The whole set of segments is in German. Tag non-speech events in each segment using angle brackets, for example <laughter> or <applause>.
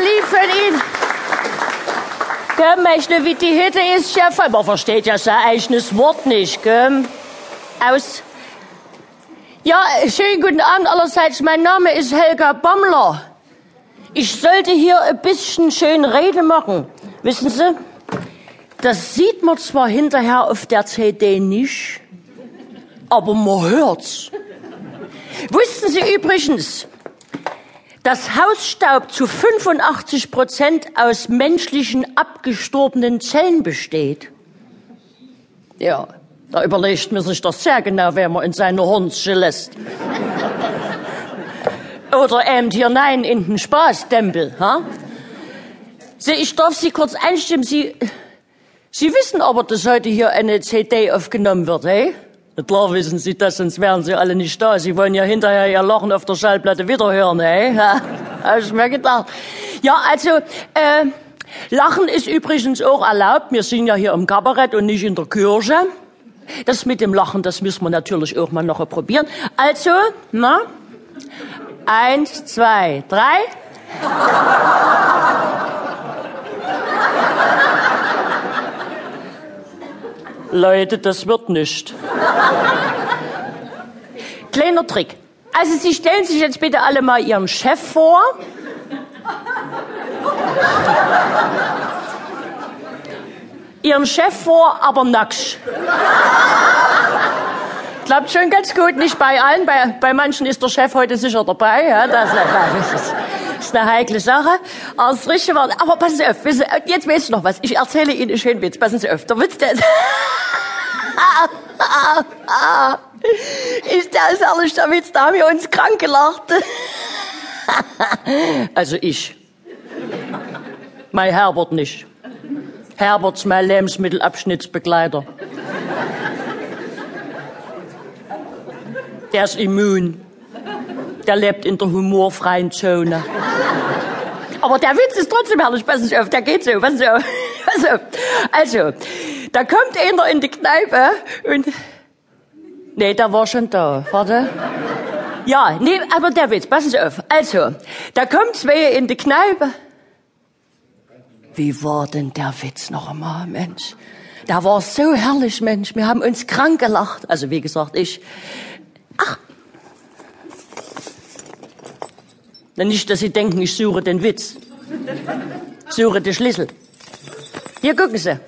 lieb von Ihnen. Gell, möchte, wie die Hütte ist, Chef. Man versteht ja sein eigenes Wort nicht, gell? Aus. Ja, schönen guten Abend allerseits. Mein Name ist Helga Bammler. Ich sollte hier ein bisschen schön Rede machen. Wissen Sie, das sieht man zwar hinterher auf der CD nicht, aber man hört's. Wussten Sie übrigens, dass Hausstaub zu 85 Prozent aus menschlichen abgestorbenen Zellen besteht? Ja, da überlegt man sich das sehr genau, wer man in seine Hornsche lässt. Oder eben hier nein in den Spaßtempel. Ha? Sie, ich darf Sie kurz einstimmen. Sie, Sie wissen aber, dass heute hier eine CD aufgenommen wird, hey? Klar wissen Sie das, sonst wären Sie alle nicht da. Sie wollen ja hinterher Ihr Lachen auf der Schallplatte wiederhören, hey? Ja, <laughs> hab ich mir gedacht. Ja, also, äh, Lachen ist übrigens auch erlaubt. Wir sind ja hier im Kabarett und nicht in der Kirche. Das mit dem Lachen, das müssen wir natürlich auch mal noch probieren. Also, na, Eins, zwei, drei. Leute, das wird nicht. Kleiner Trick. Also Sie stellen sich jetzt bitte alle mal Ihren Chef vor. Ihren Chef vor, aber nackt klappt schon ganz gut, nicht bei allen. Bei, bei manchen ist der Chef heute sicher dabei. Ja, das, das, ist, ist eine heikle Sache. Aber das Richtige war, aber passen Sie auf, jetzt weiß ich noch was. Ich erzähle Ihnen einen schönen Witz. Passen Sie auf. Der Witz, der ist, <laughs> ist ist ehrlich, der Witz, da haben wir uns krank gelacht. <laughs> also ich. Mein Herbert nicht. Herbert ist mein Lebensmittelabschnittsbegleiter. Der ist immun. Der lebt in der humorfreien Zone. Aber der Witz ist trotzdem herrlich. Passen Sie auf, der geht so. Passen auf. <laughs> Passen. Also, da kommt einer in die Kneipe und... Nee, der war schon da. Warte. Ja, nee, aber der Witz, passen Sie auf. Also, da kommt zwei in die Kneipe. Wie war denn der Witz noch einmal, Mensch? Der war so herrlich, Mensch. Wir haben uns krank gelacht. Also, wie gesagt, ich. Ach. Na, nicht, dass Sie denken, ich suche den Witz. Suche den Schlüssel. Hier gucken Sie.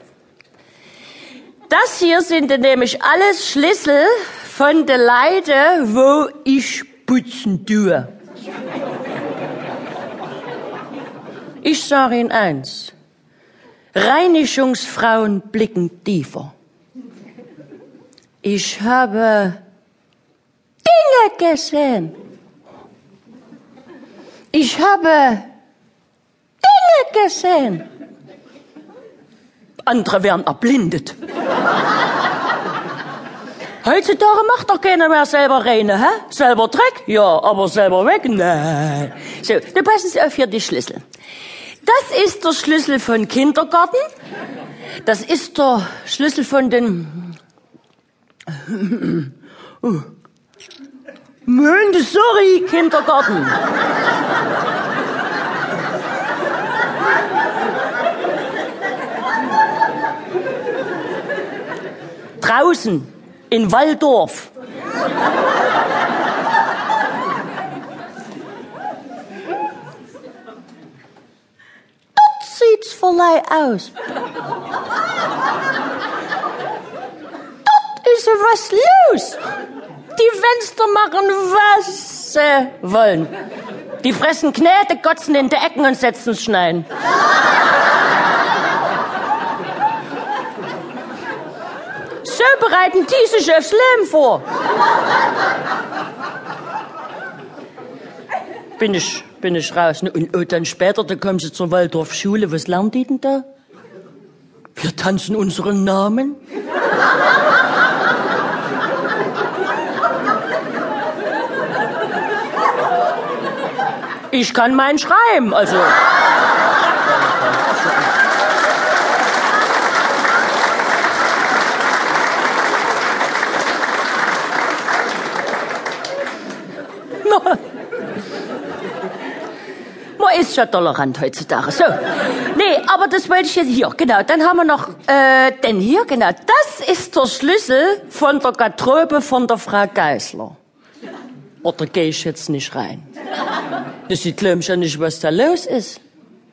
Das hier sind nämlich alles Schlüssel von der Leute, wo ich putzen tue. Ich sage Ihnen eins. Reinigungsfrauen blicken tiefer. Ich habe Dinge gesehen. Ich habe Dinge gesehen. Andere werden erblindet. Heutzutage macht doch keiner mehr selber reine, hä? Selber Dreck? Ja, aber selber weg? Nein. So, dann passen Sie auf hier die Schlüssel. Das ist der Schlüssel von Kindergarten. Das ist der Schlüssel von den... Oh. Montessori Kindergarten. Draußen in Waldorf. Dort sieht's verleih aus. Dort ist was los. Die Fenster machen, was sie wollen. Die fressen Knete, kotzen in die Ecken und setzen Schneien. So bereiten die sich aufs Leben vor. Bin ich, bin ich raus. Und, und dann später, da kommen sie zur Waldorfschule. Was lernen die denn da? Wir tanzen unseren Namen. Ich kann meinen schreiben, also. <laughs> man ist ja tolerant heutzutage. So. Nee, aber das wollte ich jetzt hier, genau. Dann haben wir noch, äh, denn hier, genau. Das ist der Schlüssel von der Garderobe von der Frau Geisler. Oder gehe ich jetzt nicht rein? Das sieht, glaub ich, ja nicht, was da los ist.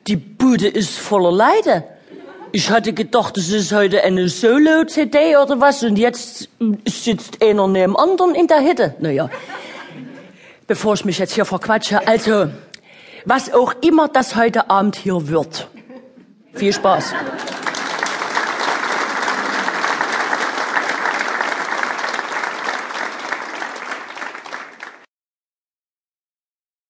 Die Bude ist voller Leide. Ich hatte gedacht, das ist heute eine Solo-CD oder was und jetzt sitzt einer neben dem anderen in der Hütte. Naja, bevor ich mich jetzt hier verquatsche, also, was auch immer das heute Abend hier wird. Viel Spaß.